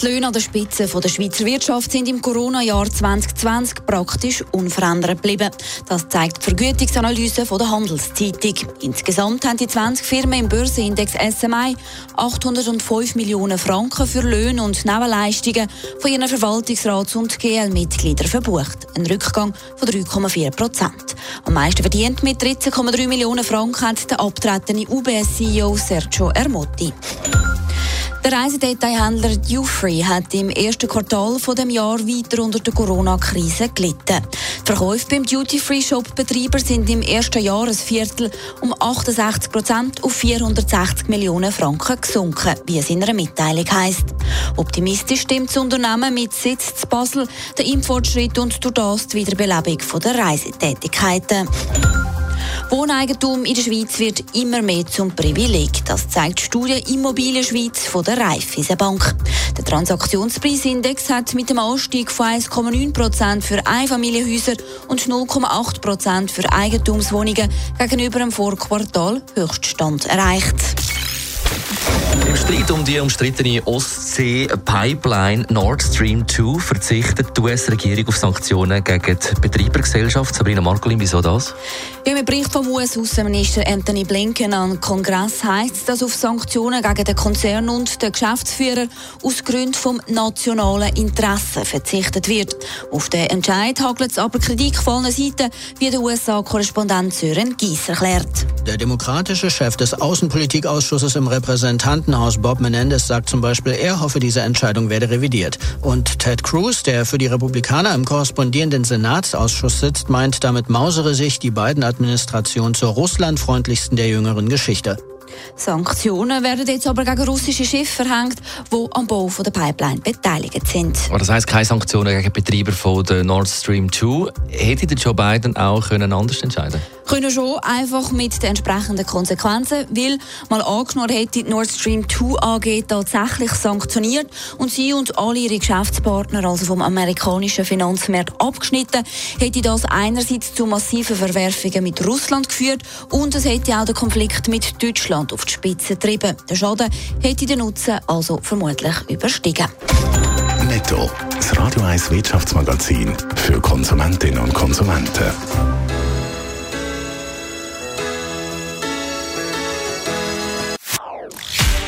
Die Löhne an der Spitze der Schweizer Wirtschaft sind im Corona-Jahr 2020 praktisch unverändert geblieben. Das zeigt die Vergütungsanalyse der Handelszeitung. Insgesamt haben die 20 Firmen im Börsenindex SMI 805 Millionen Franken für Löhne und Nebenleistungen von ihren Verwaltungsrats- und GL-Mitgliedern verbucht. Ein Rückgang von 3,4 Prozent. Am meisten verdient mit 13,3 Millionen Franken hat der abtretende UBS-CEO Sergio Ermotti. Der Reisedetailhändler Dufree hat im ersten Quartal von dem Jahr weiter unter der Corona-Krise gelitten. Die Verkäufe beim Duty-Free-Shop-Betreiber sind im ersten Jahresviertel um 68 Prozent auf 460 Millionen Franken gesunken, wie es in einer Mitteilung heisst. Optimistisch stimmt das Unternehmen mit Sitz zu Basel der Importschritt und durch das die Wiederbelebung der Reisetätigkeiten. Wohneigentum in der Schweiz wird immer mehr zum Privileg. Das zeigt die Studie Immobilien Schweiz von der Raiffeisenbank. Der Transaktionspreisindex hat mit dem Anstieg von 1,9 Prozent für Einfamilienhäuser und 0,8 Prozent für Eigentumswohnungen gegenüber dem Vorquartal Höchststand erreicht. Im Streit um die umstrittene Ostsee-Pipeline Nord Stream 2 verzichtet die US-Regierung auf Sanktionen gegen die Betreibergesellschaft. Sabrina Markolin, wieso das? Ja, Im Bericht vom US-Außenminister Anthony Blinken an den Kongress heißt es, dass auf Sanktionen gegen den Konzern und den Geschäftsführer aus Gründen vom nationalen Interesse verzichtet wird. Auf den Entscheid hagelt es aber Kritik von allen Seiten, wie der USA-Korrespondent Sören Gies erklärt. Der demokratische Chef des Außenpolitikausschusses im Repräsentantenhaus Bob Menendez sagt zum Beispiel, er hoffe, diese Entscheidung werde revidiert. Und Ted Cruz, der für die Republikaner im korrespondierenden Senatsausschuss sitzt, meint, damit mausere sich die beiden Administrationen zur russlandfreundlichsten der jüngeren Geschichte. Sanktionen werden jetzt aber gegen russische Schiffe verhängt, die am Bau der Pipeline beteiligt sind. Aber das heisst keine Sanktionen gegen Betreiber von der Nord Stream 2. Hätte der Joe Biden auch können anders entscheiden können schon, einfach mit den entsprechenden Konsequenzen, weil mal angenommen hätte die Nord Stream 2 AG tatsächlich sanktioniert und sie und alle ihre Geschäftspartner, also vom amerikanischen Finanzmarkt abgeschnitten, hätte das einerseits zu massiven Verwerfungen mit Russland geführt und es hätte auch den Konflikt mit Deutschland auf die Spitze getrieben. Der Schaden hätte den Nutzen also vermutlich überstiegen. Netto, das Radio 1 Wirtschaftsmagazin für Konsumentinnen und Konsumenten.